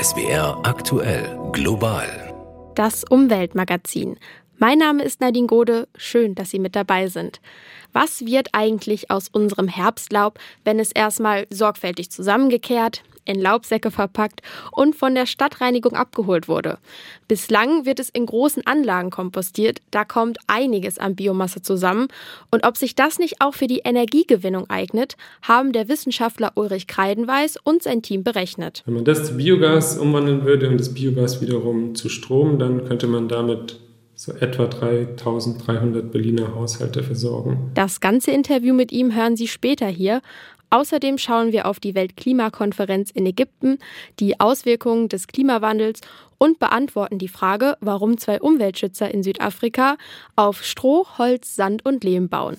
SWR aktuell global. Das Umweltmagazin. Mein Name ist Nadine Gode. Schön, dass Sie mit dabei sind. Was wird eigentlich aus unserem Herbstlaub, wenn es erstmal sorgfältig zusammengekehrt, in Laubsäcke verpackt und von der Stadtreinigung abgeholt wurde. Bislang wird es in großen Anlagen kompostiert, da kommt einiges an Biomasse zusammen und ob sich das nicht auch für die Energiegewinnung eignet, haben der Wissenschaftler Ulrich Kreidenweis und sein Team berechnet. Wenn man das zu Biogas umwandeln würde und das Biogas wiederum zu Strom, dann könnte man damit so etwa 3300 Berliner Haushalte versorgen. Das ganze Interview mit ihm hören Sie später hier. Außerdem schauen wir auf die Weltklimakonferenz in Ägypten, die Auswirkungen des Klimawandels und beantworten die Frage, warum zwei Umweltschützer in Südafrika auf Stroh, Holz, Sand und Lehm bauen.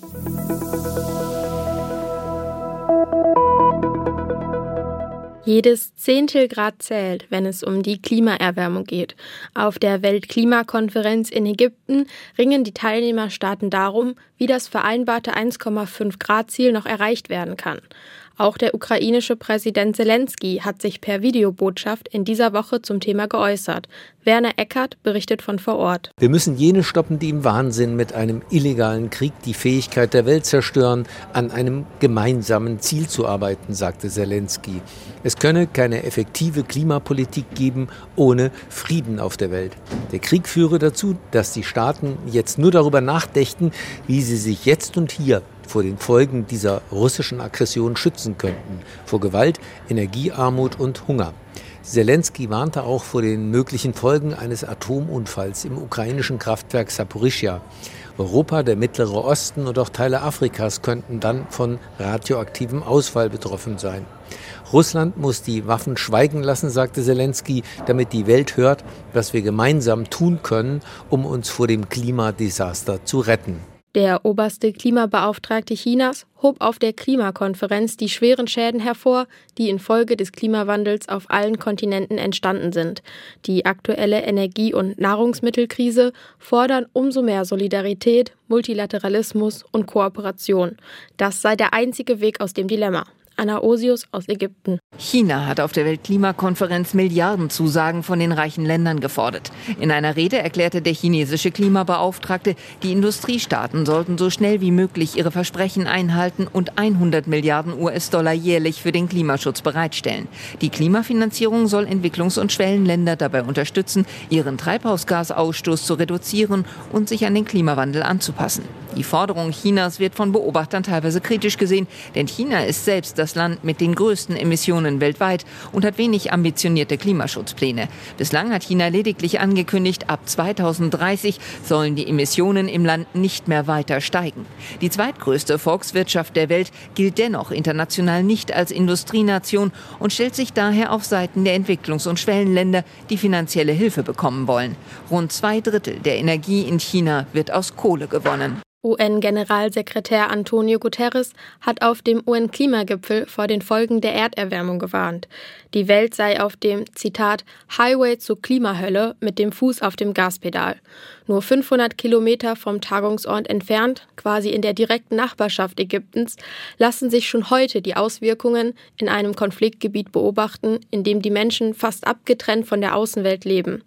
Jedes Zehntelgrad zählt, wenn es um die Klimaerwärmung geht. Auf der Weltklimakonferenz in Ägypten ringen die Teilnehmerstaaten darum, wie das vereinbarte 1,5 Grad Ziel noch erreicht werden kann. Auch der ukrainische Präsident Zelensky hat sich per Videobotschaft in dieser Woche zum Thema geäußert. Werner Eckert berichtet von vor Ort. Wir müssen jene stoppen, die im Wahnsinn mit einem illegalen Krieg die Fähigkeit der Welt zerstören, an einem gemeinsamen Ziel zu arbeiten, sagte Zelensky. Es könne keine effektive Klimapolitik geben ohne Frieden auf der Welt. Der Krieg führe dazu, dass die Staaten jetzt nur darüber nachdächten, wie sie sich jetzt und hier vor den Folgen dieser russischen Aggression schützen könnten, vor Gewalt, Energiearmut und Hunger. Zelensky warnte auch vor den möglichen Folgen eines Atomunfalls im ukrainischen Kraftwerk Saporischja. Europa, der Mittlere Osten und auch Teile Afrikas könnten dann von radioaktivem Ausfall betroffen sein. Russland muss die Waffen schweigen lassen, sagte Zelensky, damit die Welt hört, was wir gemeinsam tun können, um uns vor dem Klimadesaster zu retten. Der oberste Klimabeauftragte Chinas hob auf der Klimakonferenz die schweren Schäden hervor, die infolge des Klimawandels auf allen Kontinenten entstanden sind. Die aktuelle Energie- und Nahrungsmittelkrise fordern umso mehr Solidarität, Multilateralismus und Kooperation. Das sei der einzige Weg aus dem Dilemma. Anna Osius aus Ägypten. China hat auf der Weltklimakonferenz Milliardenzusagen von den reichen Ländern gefordert. In einer Rede erklärte der chinesische Klimabeauftragte, die Industriestaaten sollten so schnell wie möglich ihre Versprechen einhalten und 100 Milliarden US-Dollar jährlich für den Klimaschutz bereitstellen. Die Klimafinanzierung soll Entwicklungs- und Schwellenländer dabei unterstützen, ihren Treibhausgasausstoß zu reduzieren und sich an den Klimawandel anzupassen. Die Forderung Chinas wird von Beobachtern teilweise kritisch gesehen, denn China ist selbst das Land mit den größten Emissionen weltweit und hat wenig ambitionierte Klimaschutzpläne. Bislang hat China lediglich angekündigt, ab 2030 sollen die Emissionen im Land nicht mehr weiter steigen. Die zweitgrößte Volkswirtschaft der Welt gilt dennoch international nicht als Industrienation und stellt sich daher auf Seiten der Entwicklungs- und Schwellenländer, die finanzielle Hilfe bekommen wollen. Rund zwei Drittel der Energie in China wird aus Kohle gewonnen. UN-Generalsekretär Antonio Guterres hat auf dem UN-Klimagipfel vor den Folgen der Erderwärmung gewarnt. Die Welt sei auf dem, Zitat, Highway zur Klimahölle mit dem Fuß auf dem Gaspedal. Nur 500 Kilometer vom Tagungsort entfernt, quasi in der direkten Nachbarschaft Ägyptens, lassen sich schon heute die Auswirkungen in einem Konfliktgebiet beobachten, in dem die Menschen fast abgetrennt von der Außenwelt leben.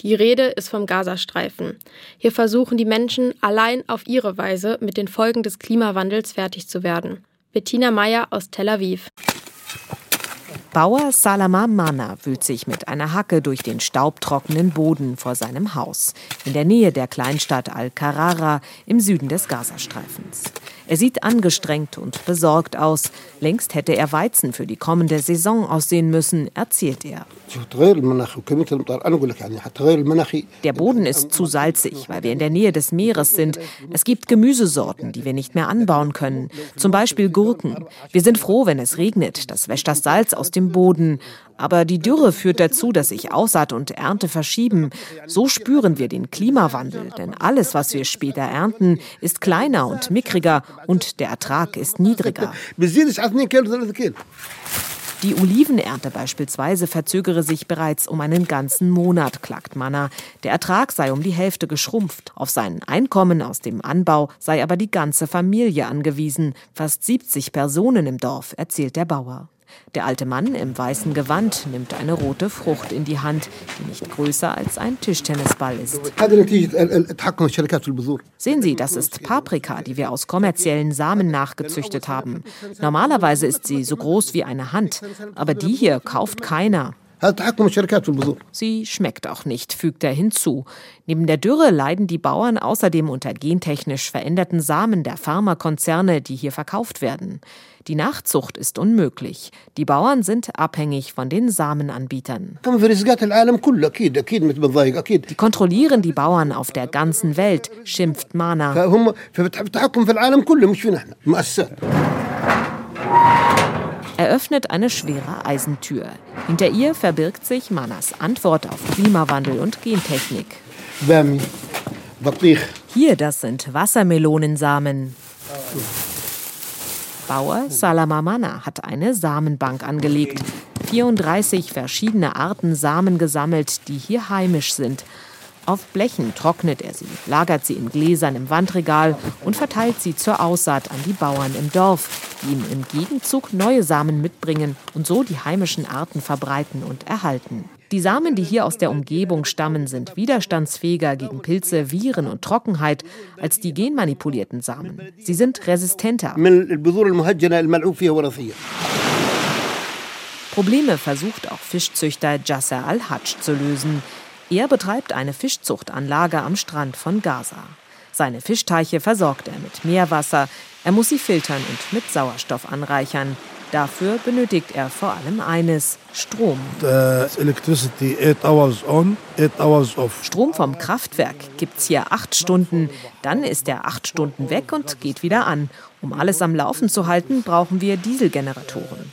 Die Rede ist vom Gazastreifen. Hier versuchen die Menschen allein auf ihre Weise mit den Folgen des Klimawandels fertig zu werden. Bettina Meyer aus Tel Aviv. Bauer Salama Mana wühlt sich mit einer Hacke durch den staubtrockenen Boden vor seinem Haus, in der Nähe der Kleinstadt Al-Karara im Süden des Gazastreifens. Er sieht angestrengt und besorgt aus. Längst hätte er Weizen für die kommende Saison aussehen müssen, erzählt er. Der Boden ist zu salzig, weil wir in der Nähe des Meeres sind. Es gibt Gemüsesorten, die wir nicht mehr anbauen können. Zum Beispiel Gurken. Wir sind froh, wenn es regnet. Das wäscht das Salz aus dem Boden. Aber die Dürre führt dazu, dass sich Aussaat und Ernte verschieben. So spüren wir den Klimawandel, denn alles, was wir später ernten, ist kleiner und mickriger und der Ertrag ist niedriger. Die Olivenernte beispielsweise verzögere sich bereits um einen ganzen Monat, klagt Manna. Der Ertrag sei um die Hälfte geschrumpft. Auf sein Einkommen aus dem Anbau sei aber die ganze Familie angewiesen. Fast 70 Personen im Dorf, erzählt der Bauer. Der alte Mann im weißen Gewand nimmt eine rote Frucht in die Hand, die nicht größer als ein Tischtennisball ist. Sehen Sie, das ist Paprika, die wir aus kommerziellen Samen nachgezüchtet haben. Normalerweise ist sie so groß wie eine Hand, aber die hier kauft keiner. Sie schmeckt auch nicht, fügt er hinzu. Neben der Dürre leiden die Bauern außerdem unter gentechnisch veränderten Samen der Pharmakonzerne, die hier verkauft werden. Die Nachzucht ist unmöglich. Die Bauern sind abhängig von den Samenanbietern. Die kontrollieren die Bauern auf der ganzen Welt, schimpft Mana. Er öffnet eine schwere Eisentür. Hinter ihr verbirgt sich Manas Antwort auf Klimawandel und Gentechnik. Hier, das sind Wassermelonensamen. Bauer Salama Mana hat eine Samenbank angelegt. 34 verschiedene Arten Samen gesammelt, die hier heimisch sind. Auf Blechen trocknet er sie, lagert sie in Gläsern im Wandregal und verteilt sie zur Aussaat an die Bauern im Dorf, die ihm im Gegenzug neue Samen mitbringen und so die heimischen Arten verbreiten und erhalten. Die Samen, die hier aus der Umgebung stammen, sind widerstandsfähiger gegen Pilze, Viren und Trockenheit als die genmanipulierten Samen. Sie sind resistenter. Probleme versucht auch Fischzüchter Jasser al-Hajj zu lösen. Er betreibt eine Fischzuchtanlage am Strand von Gaza. Seine Fischteiche versorgt er mit Meerwasser. Er muss sie filtern und mit Sauerstoff anreichern. Dafür benötigt er vor allem eines: Strom. Strom vom Kraftwerk gibt's hier acht Stunden. Dann ist er acht Stunden weg und geht wieder an. Um alles am Laufen zu halten, brauchen wir Dieselgeneratoren.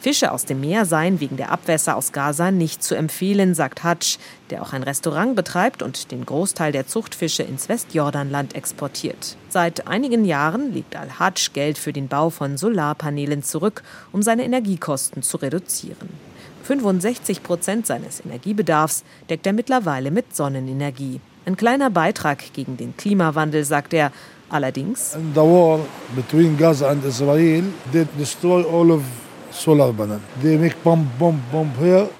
Fische aus dem Meer seien wegen der Abwässer aus Gaza nicht zu empfehlen, sagt Hatsch, der auch ein Restaurant betreibt und den Großteil der Zuchtfische ins Westjordanland exportiert. Seit einigen Jahren legt Al-Hatsch Geld für den Bau von Solarpanelen zurück, um seine Energiekosten zu reduzieren. 65 Prozent seines Energiebedarfs deckt er mittlerweile mit Sonnenenergie. Ein kleiner Beitrag gegen den Klimawandel, sagt er, Allerdings.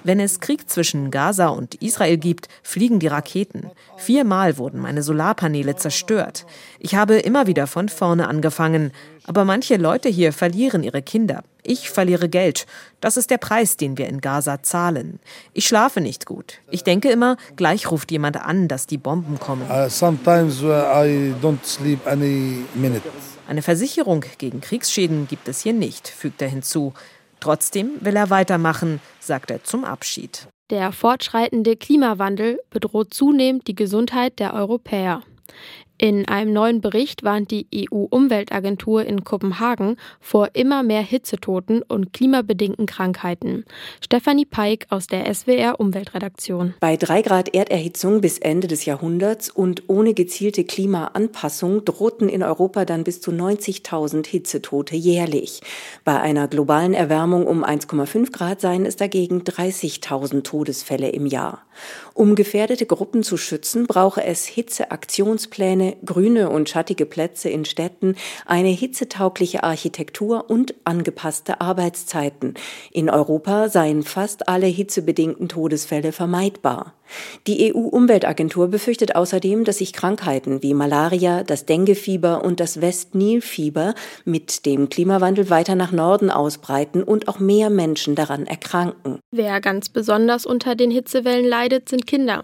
Wenn es Krieg zwischen Gaza und Israel gibt, fliegen die Raketen. Viermal wurden meine Solarpaneele zerstört. Ich habe immer wieder von vorne angefangen. Aber manche Leute hier verlieren ihre Kinder. Ich verliere Geld. Das ist der Preis, den wir in Gaza zahlen. Ich schlafe nicht gut. Ich denke immer, gleich ruft jemand an, dass die Bomben kommen. Uh, sometimes uh, I don't sleep any minute. Eine Versicherung gegen Kriegsschäden gibt es hier nicht, fügt er hinzu. Trotzdem will er weitermachen, sagt er zum Abschied. Der fortschreitende Klimawandel bedroht zunehmend die Gesundheit der Europäer. In einem neuen Bericht warnt die EU-Umweltagentur in Kopenhagen vor immer mehr Hitzetoten und klimabedingten Krankheiten. Stefanie Peik aus der SWR Umweltredaktion. Bei drei Grad Erderhitzung bis Ende des Jahrhunderts und ohne gezielte Klimaanpassung drohten in Europa dann bis zu 90.000 Hitzetote jährlich. Bei einer globalen Erwärmung um 1,5 Grad seien es dagegen 30.000 Todesfälle im Jahr. Um gefährdete Gruppen zu schützen, brauche es Hitzeaktionspläne grüne und schattige Plätze in Städten, eine hitzetaugliche Architektur und angepasste Arbeitszeiten. In Europa seien fast alle hitzebedingten Todesfälle vermeidbar. Die EU-Umweltagentur befürchtet außerdem, dass sich Krankheiten wie Malaria, das Denguefieber und das West-Nil-Fieber mit dem Klimawandel weiter nach Norden ausbreiten und auch mehr Menschen daran erkranken. Wer ganz besonders unter den Hitzewellen leidet, sind Kinder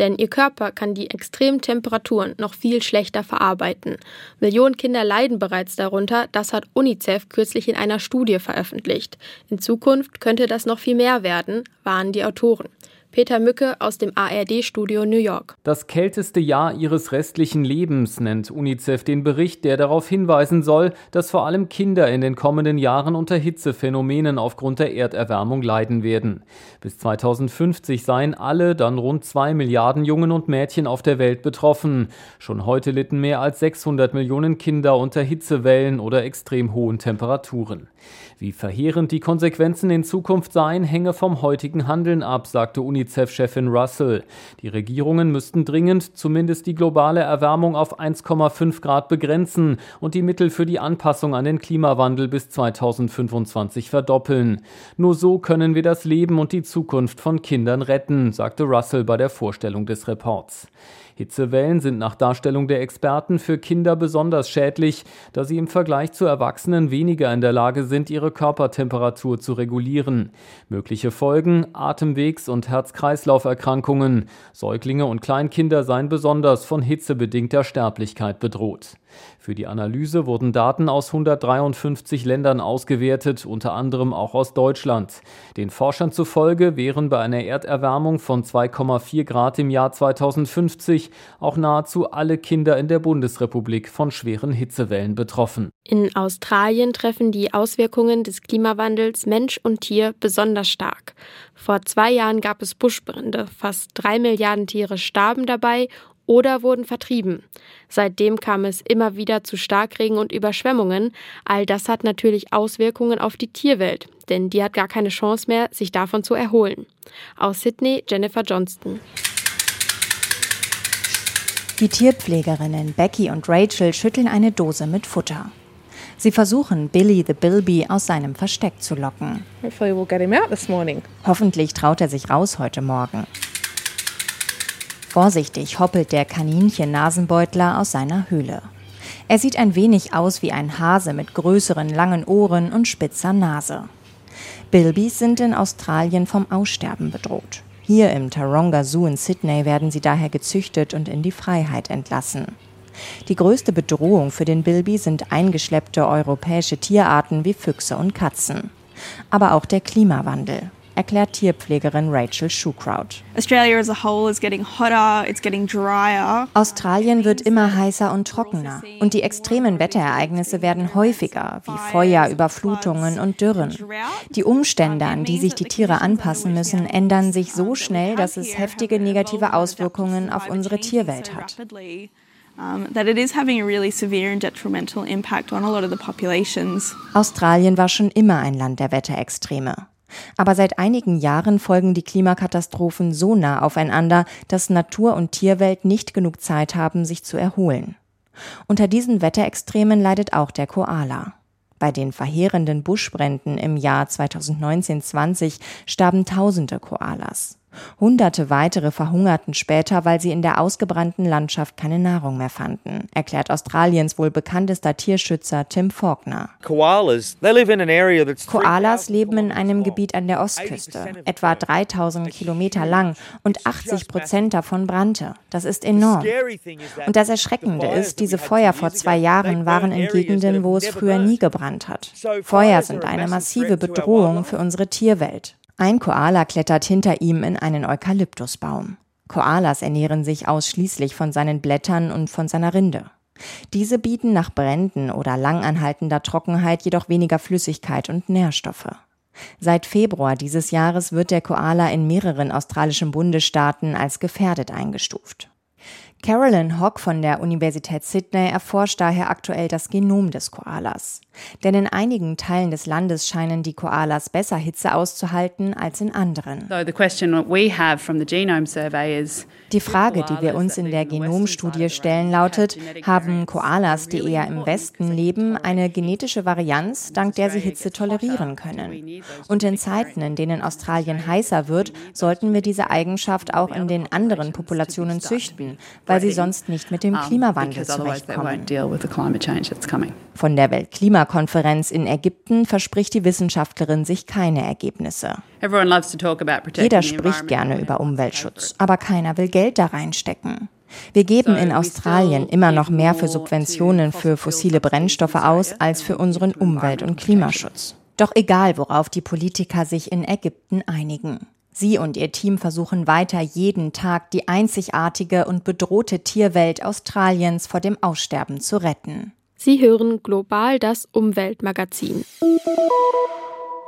denn ihr Körper kann die extremen Temperaturen noch viel schlechter verarbeiten. Millionen Kinder leiden bereits darunter, das hat UNICEF kürzlich in einer Studie veröffentlicht. In Zukunft könnte das noch viel mehr werden, warnen die Autoren. Peter Mücke aus dem ARD-Studio New York. Das kälteste Jahr ihres restlichen Lebens nennt UNICEF den Bericht, der darauf hinweisen soll, dass vor allem Kinder in den kommenden Jahren unter Hitzephänomenen aufgrund der Erderwärmung leiden werden. Bis 2050 seien alle, dann rund zwei Milliarden Jungen und Mädchen auf der Welt betroffen. Schon heute litten mehr als 600 Millionen Kinder unter Hitzewellen oder extrem hohen Temperaturen. Wie verheerend die Konsequenzen in Zukunft seien, hänge vom heutigen Handeln ab, sagte UNICEF UNICEF-Chefin Russell. Die Regierungen müssten dringend zumindest die globale Erwärmung auf 1,5 Grad begrenzen und die Mittel für die Anpassung an den Klimawandel bis 2025 verdoppeln. Nur so können wir das Leben und die Zukunft von Kindern retten, sagte Russell bei der Vorstellung des Reports. Hitzewellen sind nach Darstellung der Experten für Kinder besonders schädlich, da sie im Vergleich zu Erwachsenen weniger in der Lage sind, ihre Körpertemperatur zu regulieren. Mögliche Folgen Atemwegs- und Herz-Kreislauf-Erkrankungen. Säuglinge und Kleinkinder seien besonders von hitzebedingter Sterblichkeit bedroht. Für die Analyse wurden Daten aus 153 Ländern ausgewertet, unter anderem auch aus Deutschland. Den Forschern zufolge wären bei einer Erderwärmung von 2,4 Grad im Jahr 2050 auch nahezu alle Kinder in der Bundesrepublik von schweren Hitzewellen betroffen. In Australien treffen die Auswirkungen des Klimawandels Mensch und Tier besonders stark. Vor zwei Jahren gab es Buschbrände. Fast drei Milliarden Tiere starben dabei oder wurden vertrieben. Seitdem kam es immer wieder zu Starkregen und Überschwemmungen. All das hat natürlich Auswirkungen auf die Tierwelt, denn die hat gar keine Chance mehr, sich davon zu erholen. Aus Sydney Jennifer Johnston. Die Tierpflegerinnen Becky und Rachel schütteln eine Dose mit Futter. Sie versuchen, Billy the Bilby aus seinem Versteck zu locken. Hoffentlich traut er sich raus heute Morgen. Vorsichtig hoppelt der Kaninchen-Nasenbeutler aus seiner Höhle. Er sieht ein wenig aus wie ein Hase mit größeren langen Ohren und spitzer Nase. Bilbys sind in Australien vom Aussterben bedroht. Hier im Taronga Zoo in Sydney werden sie daher gezüchtet und in die Freiheit entlassen. Die größte Bedrohung für den Bilby sind eingeschleppte europäische Tierarten wie Füchse und Katzen. Aber auch der Klimawandel erklärt Tierpflegerin Rachel Schukraut. Australien wird immer heißer und trockener und die extremen Wetterereignisse werden häufiger, wie Feuer, Überflutungen und Dürren. Die Umstände, an die sich die Tiere anpassen müssen, ändern sich so schnell, dass es heftige negative Auswirkungen auf unsere Tierwelt hat. Australien war schon immer ein Land der Wetterextreme. Aber seit einigen Jahren folgen die Klimakatastrophen so nah aufeinander, dass Natur und Tierwelt nicht genug Zeit haben, sich zu erholen. Unter diesen Wetterextremen leidet auch der Koala. Bei den verheerenden Buschbränden im Jahr 2019-20 starben tausende Koalas. Hunderte weitere verhungerten später, weil sie in der ausgebrannten Landschaft keine Nahrung mehr fanden, erklärt Australiens wohl bekanntester Tierschützer Tim Faulkner. Koalas leben in einem Gebiet an der Ostküste, etwa 3000 Kilometer lang und 80 Prozent davon brannte. Das ist enorm. Und das Erschreckende ist, diese Feuer vor zwei Jahren waren in Gegenden, wo es früher nie gebrannt hat. Feuer sind eine massive Bedrohung für unsere Tierwelt. Ein Koala klettert hinter ihm in einen Eukalyptusbaum. Koalas ernähren sich ausschließlich von seinen Blättern und von seiner Rinde. Diese bieten nach Bränden oder langanhaltender Trockenheit jedoch weniger Flüssigkeit und Nährstoffe. Seit Februar dieses Jahres wird der Koala in mehreren australischen Bundesstaaten als gefährdet eingestuft. Carolyn Hock von der Universität Sydney erforscht daher aktuell das Genom des Koalas. Denn in einigen Teilen des Landes scheinen die Koalas besser Hitze auszuhalten als in anderen. Die Frage, die wir uns in der Genomstudie stellen, lautet, haben Koalas, die eher im Westen leben, eine genetische Varianz, dank der sie Hitze tolerieren können? Und in Zeiten, in denen Australien heißer wird, sollten wir diese Eigenschaft auch in den anderen Populationen züchten, weil sie sonst nicht mit dem Klimawandel zurechtkommen. Von der Weltklimakonferenz in Ägypten verspricht die Wissenschaftlerin sich keine Ergebnisse. Jeder spricht gerne über Umweltschutz, aber keiner will Geld da reinstecken. Wir geben in Australien immer noch mehr für Subventionen für fossile Brennstoffe aus als für unseren Umwelt- und Klimaschutz. Doch egal, worauf die Politiker sich in Ägypten einigen. Sie und ihr Team versuchen weiter jeden Tag die einzigartige und bedrohte Tierwelt Australiens vor dem Aussterben zu retten. Sie hören global das Umweltmagazin.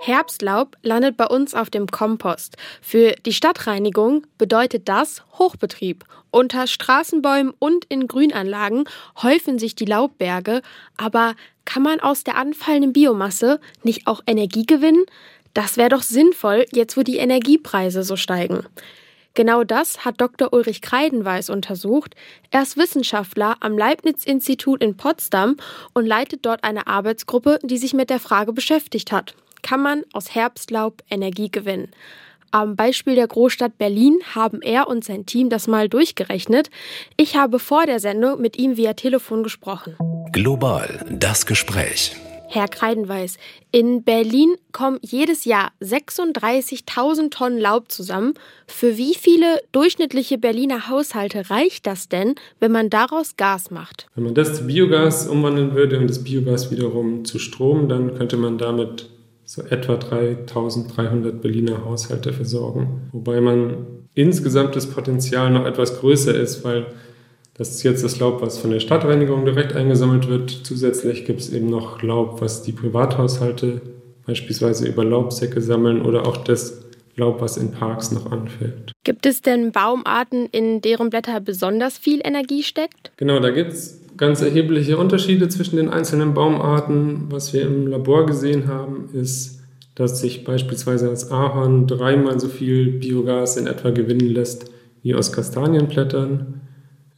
Herbstlaub landet bei uns auf dem Kompost. Für die Stadtreinigung bedeutet das Hochbetrieb. Unter Straßenbäumen und in Grünanlagen häufen sich die Laubberge, aber kann man aus der anfallenden Biomasse nicht auch Energie gewinnen? Das wäre doch sinnvoll, jetzt wo die Energiepreise so steigen. Genau das hat Dr. Ulrich Kreidenweis untersucht. Er ist Wissenschaftler am Leibniz-Institut in Potsdam und leitet dort eine Arbeitsgruppe, die sich mit der Frage beschäftigt hat. Kann man aus Herbstlaub Energie gewinnen? Am Beispiel der Großstadt Berlin haben er und sein Team das mal durchgerechnet. Ich habe vor der Sendung mit ihm via Telefon gesprochen. Global das Gespräch. Herr Kreidenweis, in Berlin kommen jedes Jahr 36.000 Tonnen Laub zusammen. Für wie viele durchschnittliche Berliner Haushalte reicht das denn, wenn man daraus Gas macht? Wenn man das zu Biogas umwandeln würde und das Biogas wiederum zu Strom, dann könnte man damit so etwa 3.300 Berliner Haushalte versorgen. Wobei man insgesamt das Potenzial noch etwas größer ist, weil das ist jetzt das Laub, was von der Stadtreinigung direkt eingesammelt wird. Zusätzlich gibt es eben noch Laub, was die Privathaushalte beispielsweise über Laubsäcke sammeln oder auch das Laub, was in Parks noch anfällt. Gibt es denn Baumarten, in deren Blätter besonders viel Energie steckt? Genau, da gibt es ganz erhebliche Unterschiede zwischen den einzelnen Baumarten. Was wir im Labor gesehen haben, ist, dass sich beispielsweise als Ahorn dreimal so viel Biogas in etwa gewinnen lässt wie aus Kastanienblättern.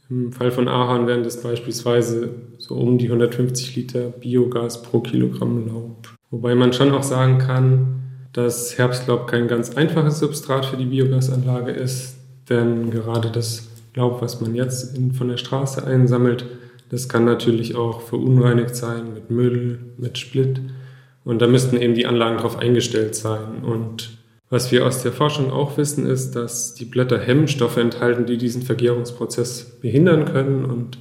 Im Fall von Ahorn wären das beispielsweise so um die 150 Liter Biogas pro Kilogramm Laub. Wobei man schon auch sagen kann, dass Herbstlaub kein ganz einfaches Substrat für die Biogasanlage ist, denn gerade das Laub, was man jetzt in, von der Straße einsammelt, das kann natürlich auch verunreinigt sein mit Müll, mit Split. Und da müssten eben die Anlagen darauf eingestellt sein. Und was wir aus der Forschung auch wissen, ist, dass die Blätter Hemmstoffe enthalten, die diesen Vergärungsprozess behindern können. Und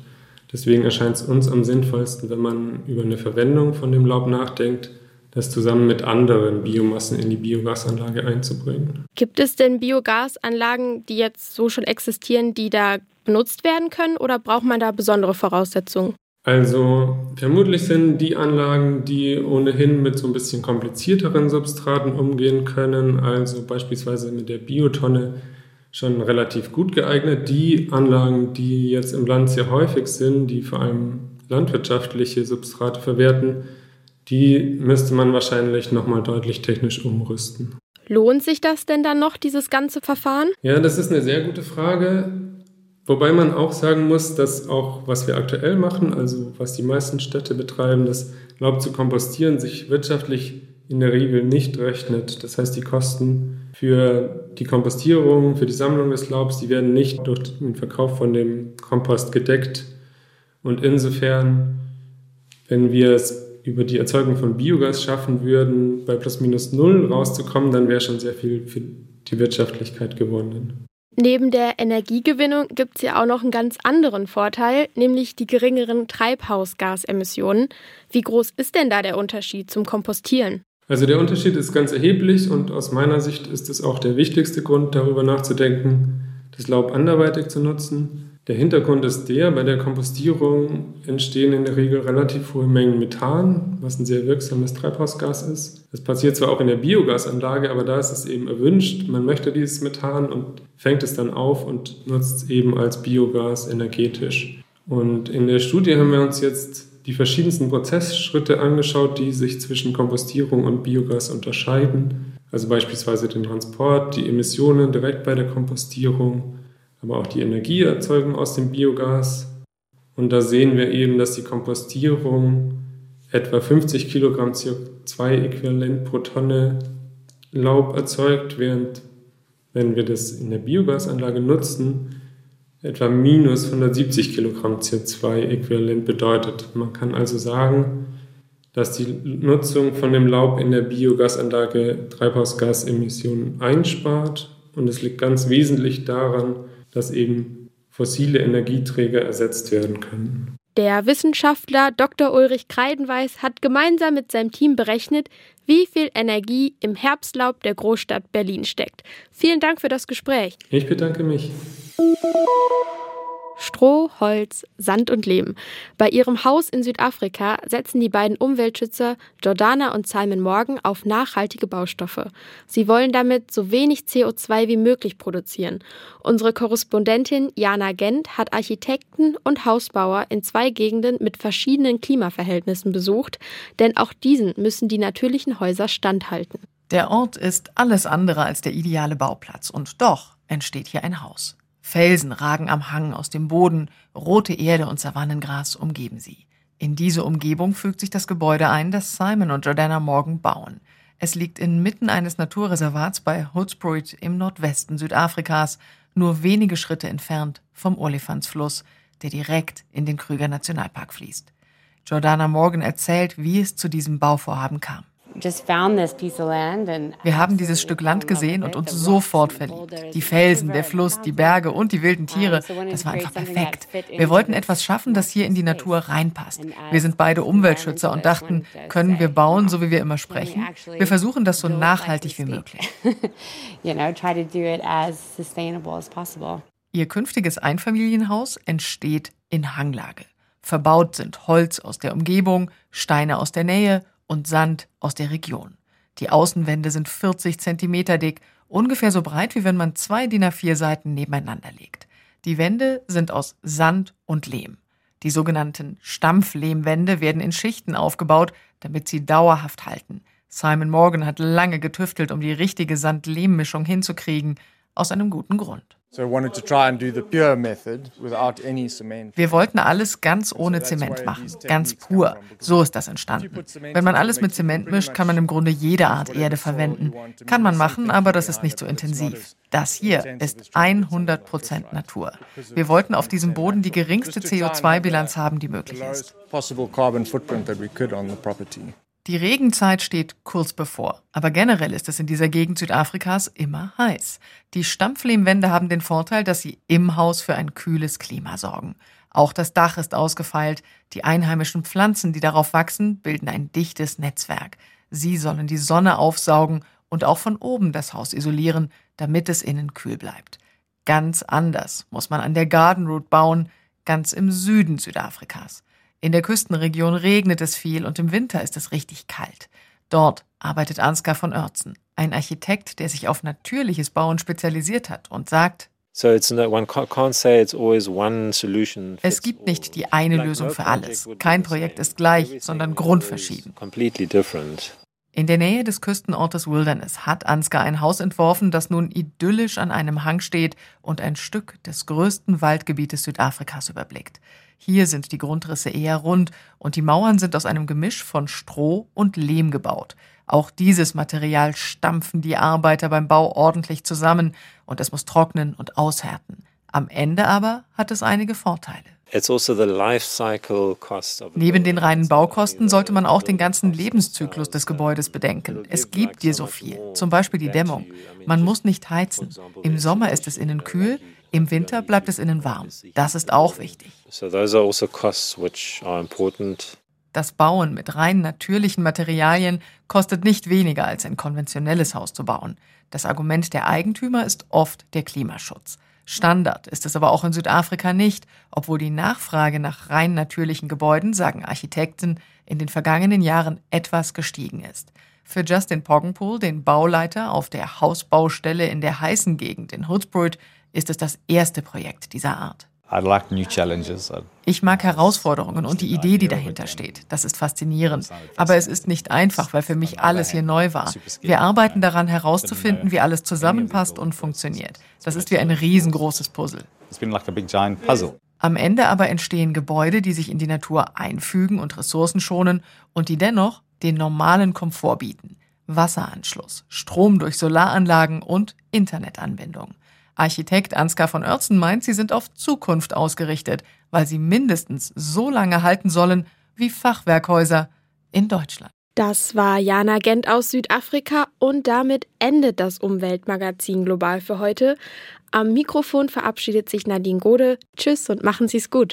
deswegen erscheint es uns am sinnvollsten, wenn man über eine Verwendung von dem Laub nachdenkt, das zusammen mit anderen Biomassen in die Biogasanlage einzubringen. Gibt es denn Biogasanlagen, die jetzt so schon existieren, die da benutzt werden können oder braucht man da besondere Voraussetzungen? Also vermutlich sind die Anlagen, die ohnehin mit so ein bisschen komplizierteren Substraten umgehen können, also beispielsweise mit der Biotonne, schon relativ gut geeignet. Die Anlagen, die jetzt im Land sehr häufig sind, die vor allem landwirtschaftliche Substrate verwerten, die müsste man wahrscheinlich nochmal deutlich technisch umrüsten. Lohnt sich das denn dann noch, dieses ganze Verfahren? Ja, das ist eine sehr gute Frage. Wobei man auch sagen muss, dass auch was wir aktuell machen, also was die meisten Städte betreiben, das Laub zu kompostieren, sich wirtschaftlich in der Regel nicht rechnet. Das heißt, die Kosten für die Kompostierung, für die Sammlung des Laubs, die werden nicht durch den Verkauf von dem Kompost gedeckt. Und insofern, wenn wir es über die Erzeugung von Biogas schaffen würden, bei plus minus null rauszukommen, dann wäre schon sehr viel für die Wirtschaftlichkeit gewonnen. Neben der Energiegewinnung gibt es ja auch noch einen ganz anderen Vorteil, nämlich die geringeren Treibhausgasemissionen. Wie groß ist denn da der Unterschied zum Kompostieren? Also der Unterschied ist ganz erheblich und aus meiner Sicht ist es auch der wichtigste Grund, darüber nachzudenken, das Laub anderweitig zu nutzen. Der Hintergrund ist der, bei der Kompostierung entstehen in der Regel relativ hohe Mengen Methan, was ein sehr wirksames Treibhausgas ist. Das passiert zwar auch in der Biogasanlage, aber da ist es eben erwünscht. Man möchte dieses Methan und fängt es dann auf und nutzt es eben als Biogas energetisch. Und in der Studie haben wir uns jetzt die verschiedensten Prozessschritte angeschaut, die sich zwischen Kompostierung und Biogas unterscheiden. Also beispielsweise den Transport, die Emissionen direkt bei der Kompostierung, aber auch die Energieerzeugung aus dem Biogas. Und da sehen wir eben, dass die Kompostierung etwa 50 Kilogramm CO2-Äquivalent pro Tonne Laub erzeugt, während wenn wir das in der Biogasanlage nutzen, etwa minus 170 Kilogramm CO2-Äquivalent bedeutet. Man kann also sagen, dass die Nutzung von dem Laub in der Biogasanlage Treibhausgasemissionen einspart. Und es liegt ganz wesentlich daran, dass eben fossile Energieträger ersetzt werden können. Der Wissenschaftler Dr. Ulrich Kreidenweis hat gemeinsam mit seinem Team berechnet, wie viel Energie im Herbstlaub der Großstadt Berlin steckt. Vielen Dank für das Gespräch. Ich bedanke mich. Stroh, Holz, Sand und Lehm. Bei ihrem Haus in Südafrika setzen die beiden Umweltschützer Jordana und Simon Morgan auf nachhaltige Baustoffe. Sie wollen damit so wenig CO2 wie möglich produzieren. Unsere Korrespondentin Jana Gent hat Architekten und Hausbauer in zwei Gegenden mit verschiedenen Klimaverhältnissen besucht, denn auch diesen müssen die natürlichen Häuser standhalten. Der Ort ist alles andere als der ideale Bauplatz und doch entsteht hier ein Haus. Felsen ragen am Hang aus dem Boden, rote Erde und Savannengras umgeben sie. In diese Umgebung fügt sich das Gebäude ein, das Simon und Jordana Morgan bauen. Es liegt inmitten eines Naturreservats bei Hoedspruit im Nordwesten Südafrikas, nur wenige Schritte entfernt vom Olifantsfluss, der direkt in den Krüger Nationalpark fließt. Jordana Morgan erzählt, wie es zu diesem Bauvorhaben kam. Wir haben dieses Stück Land gesehen und uns sofort verliebt. Die Felsen, der Fluss, die Berge und die wilden Tiere, das war einfach perfekt. Wir wollten etwas schaffen, das hier in die Natur reinpasst. Wir sind beide Umweltschützer und dachten, können wir bauen, so wie wir immer sprechen? Wir versuchen das so nachhaltig wie möglich. Ihr künftiges Einfamilienhaus entsteht in Hanglage. Verbaut sind Holz aus der Umgebung, Steine aus der Nähe und Sand aus der Region. Die Außenwände sind 40 Zentimeter dick, ungefähr so breit, wie wenn man zwei DIN A4 Seiten nebeneinander legt. Die Wände sind aus Sand und Lehm. Die sogenannten Stampflehmwände werden in Schichten aufgebaut, damit sie dauerhaft halten. Simon Morgan hat lange getüftelt, um die richtige Sand-Lehm-Mischung hinzukriegen, aus einem guten Grund. Wir wollten alles ganz ohne Zement machen, ganz pur. So ist das entstanden. Wenn man alles mit Zement mischt, kann man im Grunde jede Art Erde verwenden. Kann man machen, aber das ist nicht so intensiv. Das hier ist 100% Natur. Wir wollten auf diesem Boden die geringste CO2-Bilanz haben, die möglich ist. Die Regenzeit steht kurz bevor, aber generell ist es in dieser Gegend Südafrikas immer heiß. Die Stampflehmwände haben den Vorteil, dass sie im Haus für ein kühles Klima sorgen. Auch das Dach ist ausgefeilt. Die einheimischen Pflanzen, die darauf wachsen, bilden ein dichtes Netzwerk. Sie sollen die Sonne aufsaugen und auch von oben das Haus isolieren, damit es innen kühl bleibt. Ganz anders muss man an der Garden Route bauen, ganz im Süden Südafrikas. In der Küstenregion regnet es viel und im Winter ist es richtig kalt. Dort arbeitet Ansgar von Oertzen, ein Architekt, der sich auf natürliches Bauen spezialisiert hat und sagt, es gibt nicht die eine Lösung für alles. Kein Projekt ist gleich, sondern grundverschieden. In der Nähe des Küstenortes Wilderness hat Ansgar ein Haus entworfen, das nun idyllisch an einem Hang steht und ein Stück des größten Waldgebietes Südafrikas überblickt. Hier sind die Grundrisse eher rund und die Mauern sind aus einem Gemisch von Stroh und Lehm gebaut. Auch dieses Material stampfen die Arbeiter beim Bau ordentlich zusammen und es muss trocknen und aushärten. Am Ende aber hat es einige Vorteile. Also Neben den reinen Baukosten sollte man auch den ganzen Lebenszyklus des Gebäudes bedenken. Es gibt dir so viel, zum Beispiel die Dämmung. Man muss nicht heizen. Im Sommer ist es innen kühl, im Winter bleibt es innen warm. Das ist auch wichtig. Also das Bauen mit rein natürlichen Materialien kostet nicht weniger als ein konventionelles Haus zu bauen. Das Argument der Eigentümer ist oft der Klimaschutz. Standard ist es aber auch in Südafrika nicht, obwohl die Nachfrage nach rein natürlichen Gebäuden, sagen Architekten, in den vergangenen Jahren etwas gestiegen ist. Für Justin Poggenpool, den Bauleiter auf der Hausbaustelle in der heißen Gegend in Hoedspruit, ist es das erste Projekt dieser Art. Ich mag Herausforderungen und die Idee, die dahinter steht. Das ist faszinierend. Aber es ist nicht einfach, weil für mich alles hier neu war. Wir arbeiten daran herauszufinden, wie alles zusammenpasst und funktioniert. Das ist wie ein riesengroßes Puzzle. Am Ende aber entstehen Gebäude, die sich in die Natur einfügen und Ressourcen schonen und die dennoch den normalen Komfort bieten. Wasseranschluss, Strom durch Solaranlagen und Internetanbindung. Architekt Ansgar von Oertzen meint, sie sind auf Zukunft ausgerichtet, weil sie mindestens so lange halten sollen wie Fachwerkhäuser in Deutschland. Das war Jana Gent aus Südafrika und damit endet das Umweltmagazin Global für heute. Am Mikrofon verabschiedet sich Nadine Gode. Tschüss und machen Sie es gut.